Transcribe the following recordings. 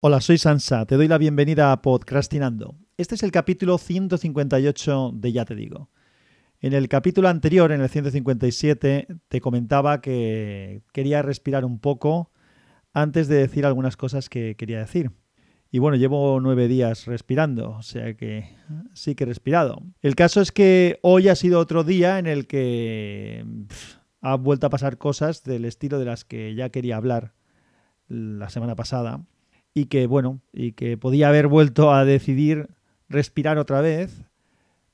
Hola, soy Sansa, te doy la bienvenida a Podcastinando. Este es el capítulo 158 de Ya te digo. En el capítulo anterior, en el 157, te comentaba que quería respirar un poco antes de decir algunas cosas que quería decir. Y bueno, llevo nueve días respirando, o sea que sí que he respirado. El caso es que hoy ha sido otro día en el que ha vuelto a pasar cosas del estilo de las que ya quería hablar la semana pasada y que, bueno, y que podía haber vuelto a decidir respirar otra vez,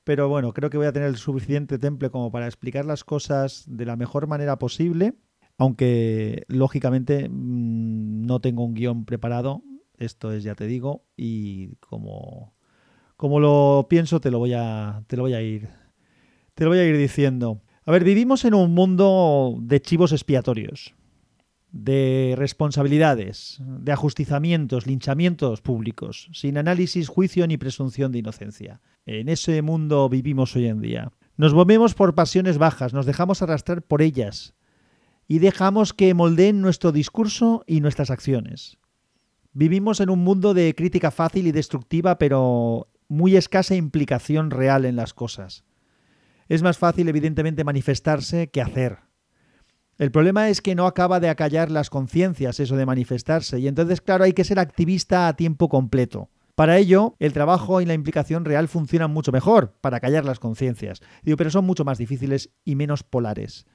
pero bueno, creo que voy a tener el suficiente temple como para explicar las cosas de la mejor manera posible, aunque lógicamente mm, no tengo un guion preparado, esto es ya te digo, y como, como lo pienso te lo voy a, te lo voy a ir, te lo voy a ir diciendo. A ver, vivimos en un mundo de chivos expiatorios de responsabilidades, de ajustizamientos, linchamientos públicos, sin análisis, juicio ni presunción de inocencia. En ese mundo vivimos hoy en día. Nos movemos por pasiones bajas, nos dejamos arrastrar por ellas y dejamos que moldeen nuestro discurso y nuestras acciones. Vivimos en un mundo de crítica fácil y destructiva, pero muy escasa implicación real en las cosas. Es más fácil, evidentemente, manifestarse que hacer. El problema es que no acaba de acallar las conciencias eso de manifestarse y entonces claro hay que ser activista a tiempo completo. Para ello, el trabajo y la implicación real funcionan mucho mejor para callar las conciencias. Digo, pero son mucho más difíciles y menos polares.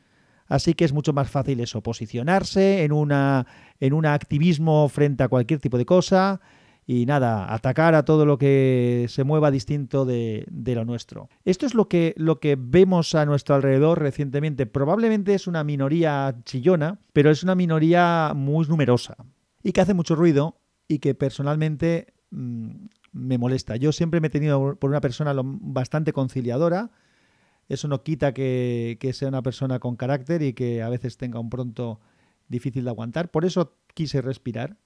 Así que es mucho más fácil eso, posicionarse en, una, en un activismo frente a cualquier tipo de cosa, y nada, atacar a todo lo que se mueva distinto de, lo nuestro. Esto es lo que, lo que vemos a nuestro alrededor recientemente. Probablemente es una minoría chillona, pero es una minoría muy numerosa y que hace mucho ruido y que personalmente mm, me molesta. Yo siempre me he tenido por una persona bastante conciliadora. Eso no quita que, que sea una persona con carácter y que a veces tenga un pronto difícil de aguantar. Por eso quise respirar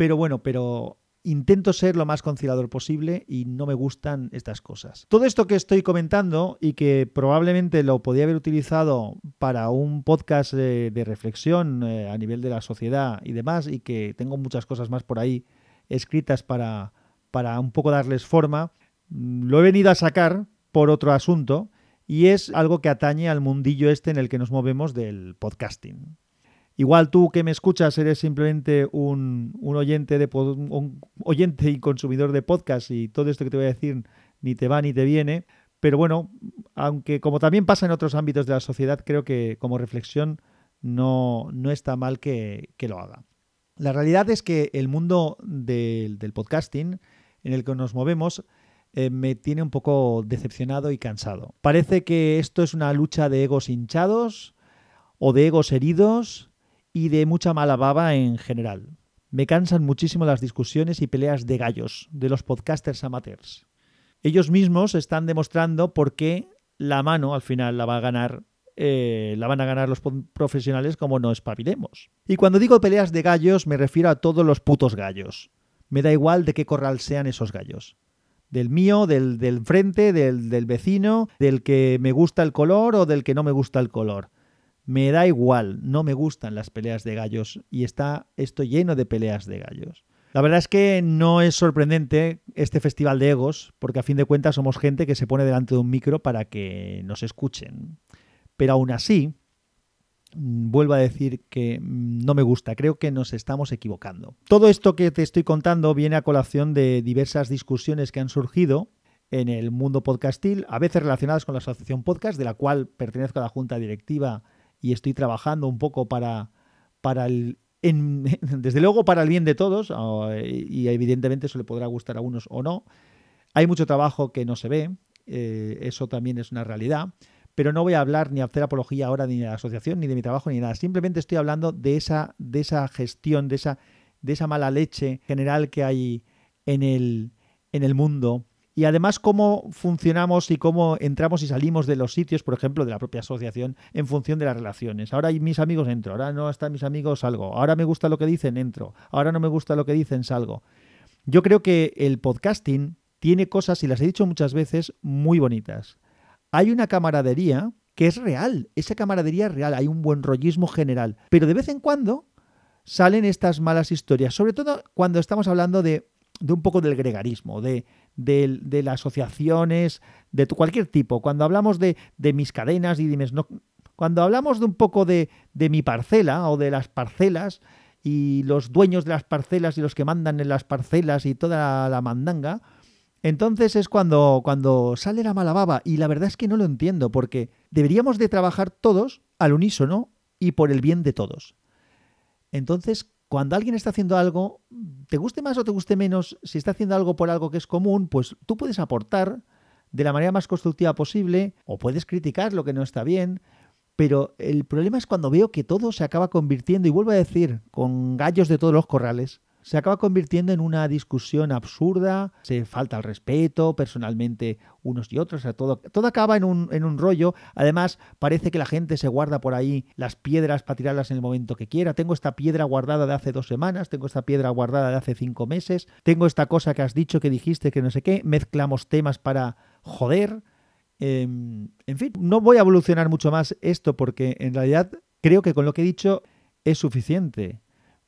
pero bueno, pero intento ser lo más conciliador posible y no me gustan estas cosas. Todo esto que estoy comentando y que probablemente lo podía haber utilizado para un podcast de, reflexión eh, a nivel de la sociedad y demás y que tengo muchas cosas más por ahí escritas para, para un poco darles forma, mm, lo he venido a sacar por otro asunto y es algo que atañe al mundillo este en el que nos movemos del podcasting. Igual tú que me escuchas eres simplemente un, oyente, de, un oyente y consumidor de podcast y todo esto que te voy a decir ni te va ni te viene. Pero bueno, aunque como también pasa en otros ámbitos de la sociedad, creo que como reflexión no, no está mal que, lo haga. La realidad es que el mundo del, podcasting en el que nos movemos eh, me tiene un poco decepcionado y cansado. Parece que esto es una lucha de egos hinchados o de egos heridos y de mucha mala baba en general. Me cansan muchísimo las discusiones y peleas de gallos de los podcasters amateurs. Ellos mismos están demostrando por qué la mano al final la va a ganar eh, la van a ganar los profesionales como no espabilemos. Y cuando digo peleas de gallos me refiero a todos los putos gallos. Me da igual de qué corral sean esos gallos. Del mío, del, del frente, del, del vecino, del que me gusta el color o del que no me gusta el color. Me da igual, no me gustan las peleas de gallos y está esto lleno de peleas de gallos. La verdad es que no es sorprendente este festival de egos, porque a fin de cuentas somos gente que se pone delante de un micro para que nos escuchen. Pero aún así, mm, vuelvo a decir que mm, no me gusta, creo que nos estamos equivocando. Todo esto que te estoy contando viene a colación de diversas discusiones que han surgido en el mundo podcastil, a veces relacionadas con la Asociación Podcast, de la cual pertenezco a la Junta Directiva y estoy trabajando un poco para, para el, desde luego para el bien de todos, y evidentemente eso le podrá gustar a unos o no. Hay mucho trabajo que no se ve, eh, eso también es una realidad, pero no voy a hablar ni a hacer apología ahora ni de la asociación, ni de mi trabajo, ni nada. Simplemente estoy hablando de esa, de esa gestión, de esa, de esa mala leche general que hay en el, en el mundo y además cómo funcionamos y cómo entramos y salimos de los sitios, por ejemplo, de la propia asociación, en función de las relaciones. Ahora mis amigos, entro. Ahora no están mis amigos, salgo. Ahora me gusta lo que dicen, entro. Ahora no me gusta lo que dicen, salgo. Yo creo que el podcasting tiene cosas, y las he dicho muchas veces, muy bonitas. Hay una camaradería que es real. Esa camaradería es real. Hay un buen rollismo general. Pero de vez en cuando salen estas malas historias, sobre todo cuando estamos hablando de, un poco del gregarismo, de, de, las asociaciones, de cualquier tipo. Cuando hablamos de, mis cadenas y no, cuando hablamos de un poco de, mi parcela o de las parcelas y los dueños de las parcelas y los que mandan en las parcelas y toda la mandanga, entonces es cuando, cuando sale la mala baba y la verdad es que no lo entiendo porque deberíamos de trabajar todos al unísono y por el bien de todos. Entonces, cuando alguien está haciendo algo, te guste más o te guste menos, si está haciendo algo por algo que es común, pues tú puedes aportar de la manera más constructiva posible o puedes criticar lo que no está bien, pero el problema es cuando veo que todo se acaba convirtiendo, y vuelvo a decir, con gallos de todos los corrales, se acaba convirtiendo en una discusión absurda, se falta el respeto personalmente unos y otros, todo, todo acaba en un, en un rollo. Además, parece que la gente se guarda por ahí las piedras para tirarlas en el momento que quiera. Tengo esta piedra guardada de hace dos semanas, tengo esta piedra guardada de hace cinco meses, tengo esta cosa que has dicho, que dijiste, que no sé qué, mezclamos temas para joder. Em, en fin, no voy a evolucionar mucho más esto porque en realidad creo que con lo que he dicho es suficiente.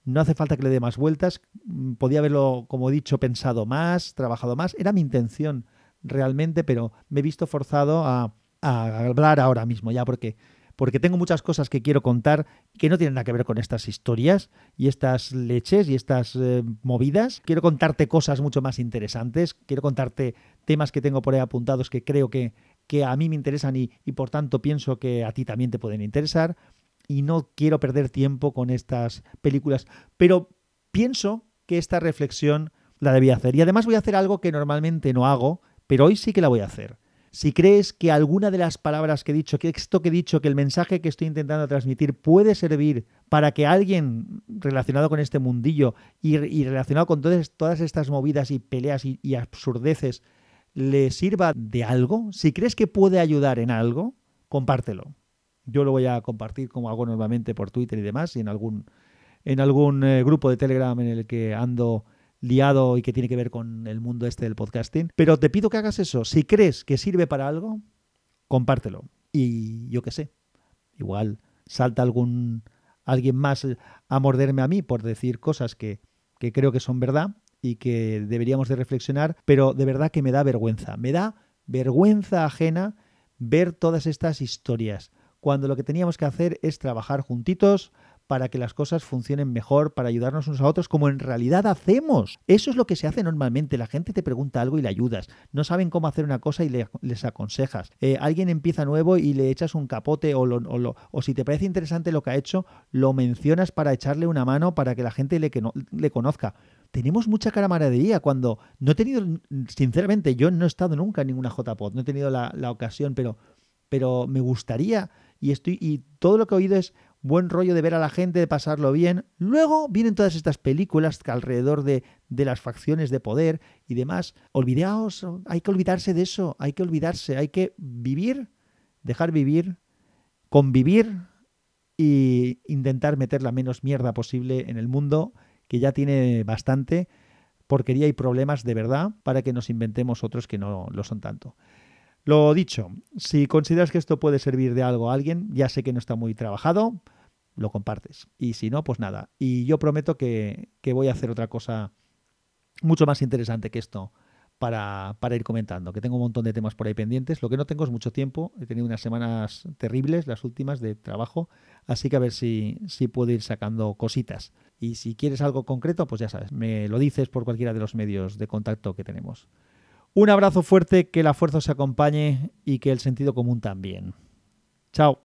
No hace falta que le dé más vueltas. Mm, podía haberlo, como he dicho, pensado más, trabajado más. Era mi intención realmente, pero me he visto forzado a, hablar ahora mismo ya porque, porque tengo muchas cosas que quiero contar que no tienen nada que ver con estas historias y estas leches y estas eh, movidas. Quiero contarte cosas mucho más interesantes. Quiero contarte temas que tengo por ahí apuntados que creo que, que a mí me interesan y, y por tanto pienso que a ti también te pueden interesar y no quiero perder tiempo con estas películas, pero pienso que esta reflexión la debía hacer. Y además voy a hacer algo que normalmente no hago, pero hoy sí que la voy a hacer. Si crees que alguna de las palabras que he dicho, que esto que he dicho, que el mensaje que estoy intentando transmitir puede servir para que alguien relacionado con este mundillo y, relacionado con todas, todas, estas movidas y peleas y, y absurdeces le sirva de algo, si crees que puede ayudar en algo, compártelo. Yo lo voy a compartir como hago normalmente por Twitter y demás, y en algún, en algún eh, grupo de Telegram en el que ando liado y que tiene que ver con el mundo este del podcasting. Pero te pido que hagas eso. Si crees que sirve para algo, compártelo. Y yo qué sé, igual salta algún alguien más a morderme a mí por decir cosas que, que creo que son verdad y que deberíamos de reflexionar, pero de verdad que me da vergüenza. Me da vergüenza ajena ver todas estas historias cuando lo que teníamos que hacer es trabajar juntitos para que las cosas funcionen mejor, para ayudarnos unos a otros, como en realidad hacemos. Eso es lo que se hace normalmente. La gente te pregunta algo y le ayudas. No saben cómo hacer una cosa y les aconsejas. Eh, alguien empieza nuevo y le echas un capote o, o, si te parece interesante lo que ha hecho, lo mencionas para echarle una mano para que la gente le, que no, le conozca. Tenemos mucha camaradería cuando no he tenido, sinceramente, yo no he estado nunca en ninguna JPod, no he tenido la, la ocasión, pero, pero me gustaría y todo lo que he oído es buen rollo de ver a la gente, de pasarlo bien. Luego vienen todas estas películas alrededor de, de las facciones de poder y demás. Olvidaos, hay que olvidarse de eso, hay que olvidarse, hay que vivir, dejar vivir, convivir e intentar meter la menos mierda posible en el mundo, que ya tiene bastante porquería y problemas de verdad, para que nos inventemos otros que no lo son tanto. Lo dicho, si consideras que esto puede servir de algo a alguien, ya sé que no está muy trabajado, lo compartes. Y si no, pues nada. Y yo prometo que, voy a hacer otra cosa mucho más interesante que esto para, ir comentando, que tengo un montón de temas por ahí pendientes. Lo que no tengo es mucho tiempo. He tenido unas semanas terribles, las últimas de trabajo, así que a ver si, si puedo ir sacando cositas. Y si quieres algo concreto, pues ya sabes, me lo dices por cualquiera de los medios de contacto que tenemos. Un abrazo fuerte, que la fuerza os acompañe y que el sentido común también. Chao.